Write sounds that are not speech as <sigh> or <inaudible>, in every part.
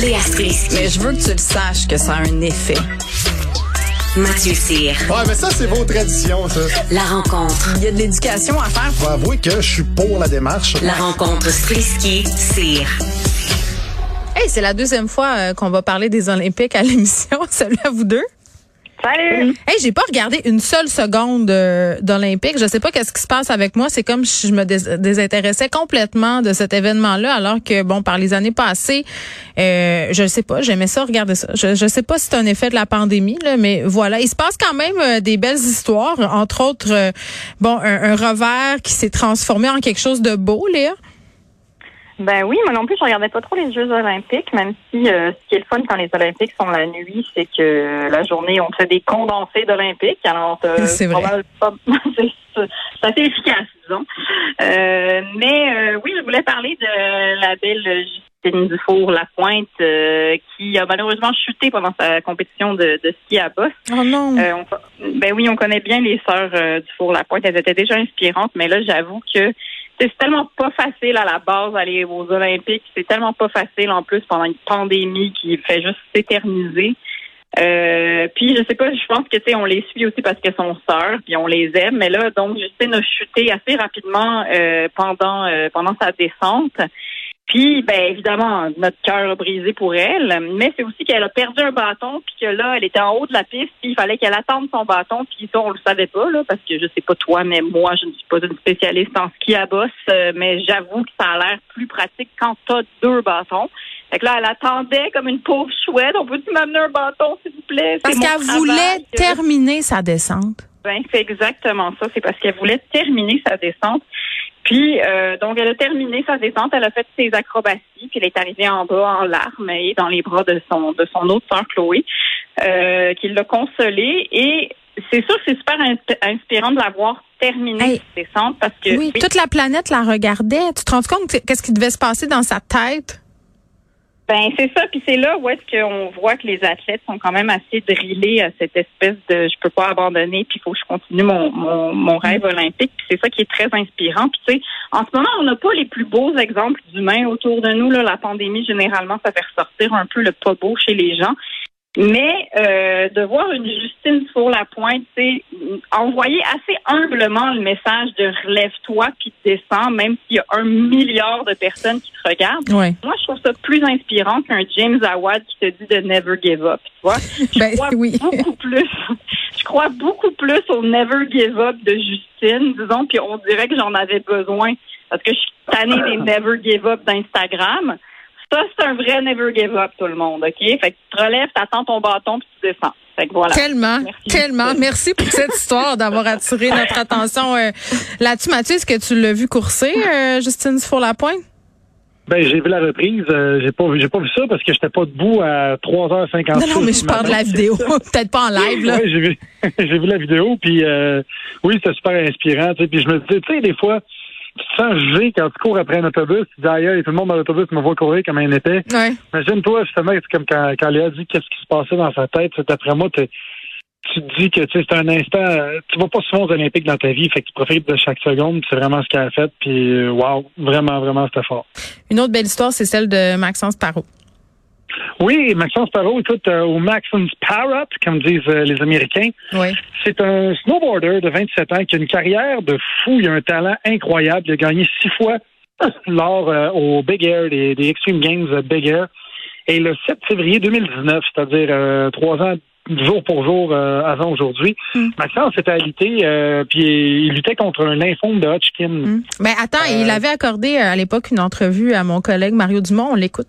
Léa Strisky. Mais je veux que tu le saches que ça a un effet. Mathieu Cyr. Ouais, mais ça, c'est vos traditions, ça. La rencontre. Il y a de l'éducation à faire. Faut avouer que je suis pour la démarche. La rencontre Strisky-Cyr. Hey, c'est la deuxième fois euh, qu'on va parler des Olympiques à l'émission. <laughs> Salut à vous deux. Salut! Hey, j'ai pas regardé une seule seconde euh, d'Olympique. Je sais pas qu'est-ce qui se passe avec moi. C'est comme si je me dés- désintéressais complètement de cet événement-là, alors que bon, par les années passées, euh, je sais pas, j'aimais ça, regarder ça. Je, sais pas si c'est un effet de la pandémie, là, mais voilà, il se passe quand même euh, des belles histoires, entre autres, euh, bon, un, un revers qui s'est transformé en quelque chose de beau, Léa. Ben oui, moi non plus, je regardais pas trop les Jeux olympiques, même si euh, ce qui est le fun quand les Olympiques sont la nuit, c'est que la journée, on fait des condensés d'Olympiques. Alors, euh, <laughs> C'est vrai. pas <laughs> c'est assez efficace, disons. Euh, mais euh, oui, je voulais parler de la belle Justine Dufour-Lapointe euh, qui a malheureusement chuté pendant sa compétition de, de ski à Boss. Oh non. Euh, on- ben oui, on connaît bien les sœurs euh, du four Lapointe. Elles étaient déjà inspirantes, mais là, j'avoue que c'est tellement pas facile à la base d'aller aux Olympiques. C'est tellement pas facile en plus pendant une pandémie qui fait juste s'éterniser. Euh, puis je sais pas, je pense que tu sais, on les suit aussi parce qu'elles sont sœurs, puis on les aime. Mais là, donc Justine a chuté assez rapidement euh, pendant euh, pendant sa descente. Puis, ben évidemment, notre cœur a brisé pour elle, mais c'est aussi qu'elle a perdu un bâton, puis que là, elle était en haut de la piste, puis il fallait qu'elle attende son bâton, puis ça, on le savait pas, là, parce que je sais pas toi, mais moi, je ne suis pas une spécialiste en ski à bosse, euh, mais j'avoue que ça a l'air plus pratique quand t'as deux bâtons. Fait que là, elle attendait comme une pauvre chouette. On peut-tu m'amener un bâton, s'il vous plaît? Parce qu'elle voulait terminer sa descente. Ben, c'est exactement ça. C'est parce qu'elle voulait terminer sa descente. Puis, euh, donc, elle a terminé sa descente. Elle a fait ses acrobaties. Puis, elle est arrivée en bas en larmes et dans les bras de son de son autre sœur Chloé, euh, qui l'a consolée. Et c'est sûr que c'est super ins- inspirant de la voir terminer Hey. sa descente parce que Oui, toute la planète la regardait. Tu te rends compte que- qu'est-ce qui devait se passer dans sa tête? Ben c'est ça, puis c'est là où est-ce qu'on voit que les athlètes sont quand même assez drillés à cette espèce de je peux pas abandonner, puis il faut que je continue mon, mon, mon rêve olympique. Puis c'est ça qui est très inspirant. Puis tu sais, en ce moment, on n'a pas les plus beaux exemples d'humains autour de nous. Là, la pandémie, généralement, ça fait ressortir un peu le pas beau chez les gens. Mais euh, de voir une Justine sur la pointe, c'est envoyer assez humblement le message de relève-toi puis descends, même s'il y a un milliard de personnes qui te regardent. Oui. Moi, je trouve ça plus inspirant qu'un James Awad qui te dit de never give up. Tu vois? <laughs> Je Ben, crois oui. beaucoup plus. <laughs> Je crois beaucoup plus au never give up de Justine, disons, puis on dirait que j'en avais besoin parce que je suis tannée des <laughs> never give up d'Instagram. Ça, c'est un vrai never give up, tout le monde, OK? Fait que tu te relèves, t'attends ton bâton, puis tu descends. Fait que voilà. Tellement, Merci. tellement. Merci pour cette histoire d'avoir attiré notre attention euh, là-dessus. Mathieu, est-ce que tu l'as vu courser, euh, Justine Four-Lapointe? Ben, j'ai vu la reprise. euh, j'ai pas vu, j'ai pas vu ça parce que j'étais pas debout à 3h50. Non, non, mais je parle de la vidéo. <laughs> Peut-être pas en live, là. Oui, j'ai vu, <laughs> j'ai vu la vidéo, puis euh, oui, c'était super inspirant. Tu sais, puis je me disais, tu sais, des fois, tu te sens jugé quand tu cours après un autobus. Tu dis, aïe, tout le monde dans l'autobus me voit courir comme un épais. Ouais. Imagine-toi, justement, c'est comme quand, quand Léa dit qu'est-ce qui se passait dans sa tête. D'après moi, t'es- tu te dis que tu sais, c'est un instant. Tu vas pas souvent aux Olympiques dans ta vie, fait que tu profites de chaque seconde. C'est vraiment ce qu'elle a fait. Puis, wow, vraiment, vraiment, c'était fort. Une autre belle histoire, c'est celle de Maxence Parot. Oui, Maxence Parot, écoute, euh, au Maxence Parrot, comme disent euh, les Américains, Oui. c'est un snowboarder de 27 ans qui a une carrière de fou. Il a un talent incroyable. Il a gagné six fois <coughs> lors euh, au Big Air, des, des Extreme Games Big Air. Et le 7 février 2019, c'est-à-dire trois ans jour pour jour avant aujourd'hui, Maxence était alité, puis il luttait contre un lymphome de Hodgkin. Hum. Ben attends, il avait accordé à l'époque une entrevue à mon collègue Mario Dumont. On l'écoute.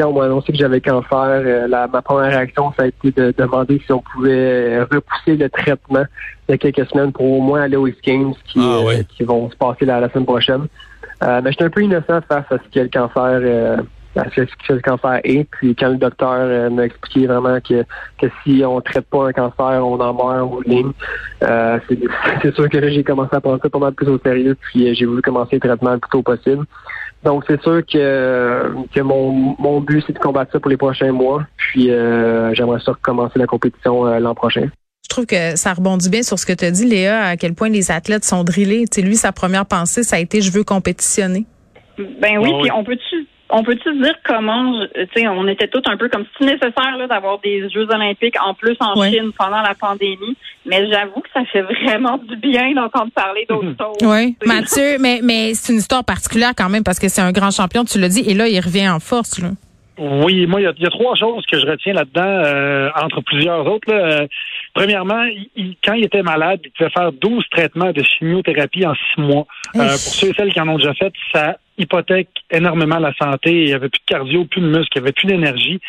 Quand on m'a annoncé que j'avais cancer, euh, la, ma première réaction, ça a été de demander si on pouvait euh, repousser le traitement de quelques semaines pour au moins aller aux Games qui, Ah, euh, qui vont se passer la, la semaine prochaine. Mais j'étais un peu innocent face à ce que le cancer, euh, à ce que le cancer est. Puis quand le docteur euh, m'a expliqué vraiment que, que si on traite pas un cancer, on en meurt en ligne, euh, c'est sûr que là, j'ai commencé à prendre ça pas mal plus au sérieux. Puis euh, j'ai voulu commencer le traitement le plus tôt possible. Donc c'est sûr que, que mon, mon but c'est de combattre ça pour les prochains mois. Puis euh, j'aimerais ça recommencer la compétition euh, l'an prochain. Je trouve que ça rebondit bien sur ce que tu as dit, Léa, à quel point les athlètes sont drillés. Tu sais, lui, sa première pensée, ça a été je veux compétitionner. Ben oui, oui. puis on peut-tu on peut-tu dire comment, je- tu sais, on était tous un peu comme si nécessaire là, d'avoir des Jeux olympiques en plus en Ouais. Chine pendant la pandémie, mais j'avoue que ça fait vraiment du bien d'entendre parler d'autres choses. Oui. Mathieu, mais, mais c'est une histoire particulière quand même parce que c'est un grand champion, tu l'as dit, et là, il revient en force. Là. Oui, moi, il y a, il y a trois choses que je retiens là-dedans, euh, entre plusieurs autres. là. Euh, premièrement, il- il- quand il était malade, il pouvait faire 12 traitements de chimiothérapie en six mois. Euh, pour ceux et celles qui en ont déjà fait, ça hypothèque énormément la santé. Il n'y avait plus de cardio, plus de muscles, il n'y avait plus d'énergie.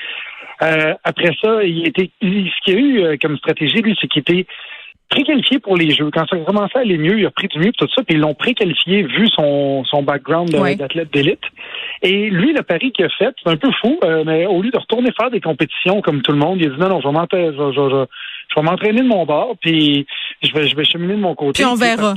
Euh, après ça, il était, ce qu'il y a eu euh, comme stratégie, lui, c'est qu'il était préqualifié pour les Jeux. Quand ça a commencé à aller mieux, il a pris du mieux, tout ça, puis ils l'ont préqualifié vu son, son background Ouais. d'athlète d'élite. Et lui, le pari qu'il a fait, c'est un peu fou, euh, mais au lieu de retourner faire des compétitions comme tout le monde, il a dit non, non, je vais m'entraîner, je, je- je- je vais m'entraîner de mon bord, puis je vais, je vais cheminer de mon côté. Puis on verra.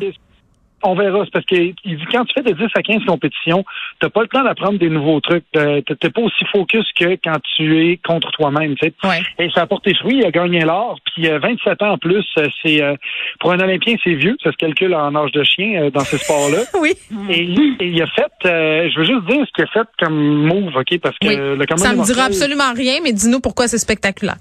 On verra. C'est parce qu'il dit quand tu fais de 10 à 15 compétitions, t'as pas le temps d'apprendre des nouveaux trucs. Euh, T'es pas aussi focus que quand tu es contre toi-même. tu sais. Ouais. Et ça a porté fruit, il a gagné l'or. Puis euh, 27 ans en plus, euh, c'est euh, pour un Olympien, c'est vieux. Ça se calcule en âge de chien euh, dans ces sports-là. <laughs> Oui. Et, lui, et il a fait, euh, je veux juste dire ce qu'il a fait comme move, OK? Parce que Oui. le Ça me dira absolument rien, mais dis-nous pourquoi c'est spectaculaire.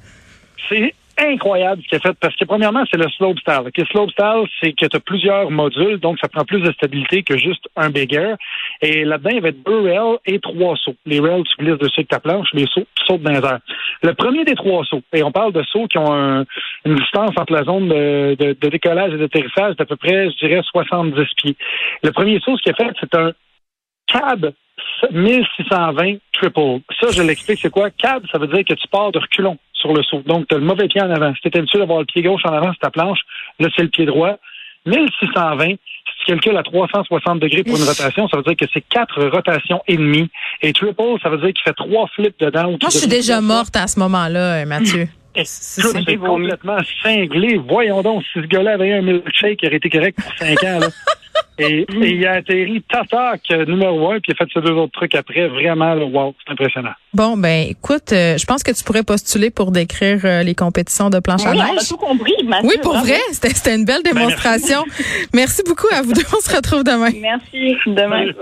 c'est incroyable ce qu'il a fait parce que premièrement, c'est le slope style. Le slope style, c'est que tu as plusieurs modules, donc ça prend plus de stabilité que juste un big air. Et là-dedans, il y avait deux rails et trois sauts. Les rails, tu glisses dessus avec ta planche, les sauts, tu sautes dans les airs. Le premier des trois sauts, et on parle de sauts qui ont un- une distance entre la zone de, décollage et d'atterrissage d'à peu près, je dirais, 70 pieds. Le premier saut, ce qu'il a fait, c'est un cab 1620 triple. Ça, je l'explique, c'est quoi? Cab, ça veut dire que tu pars de reculons sur le saut. Donc, tu as le mauvais pied en avant. Si tu es habitué d'avoir le pied gauche en avant sur ta planche, là, c'est le pied droit. 1620, si tu calcules à 360 degrés pour une rotation, ça veut dire que c'est quatre rotations et demie. Et triple, ça veut dire qu'il fait trois flips dedans. Moi, je suis déjà morte à ce moment-là, euh, Mathieu. Écoute, c'est complètement cinglé. Voyons donc, si ce gars-là avait eu un milkshake, il aurait été correct pour cinq ans. Là. <laughs> Et, et il a atterri Tatak euh, numéro un, puis il a fait ces deux autres trucs après. Vraiment, là, wow, c'est impressionnant. Bon, ben écoute, euh, je pense que tu pourrais postuler pour décrire euh, les compétitions de planche à Oui, on a neige. tout compris, Mathieu. Oui, pour vrai, c'était une belle démonstration. merci beaucoup à vous deux. On se retrouve demain. Merci. Demain. Bye.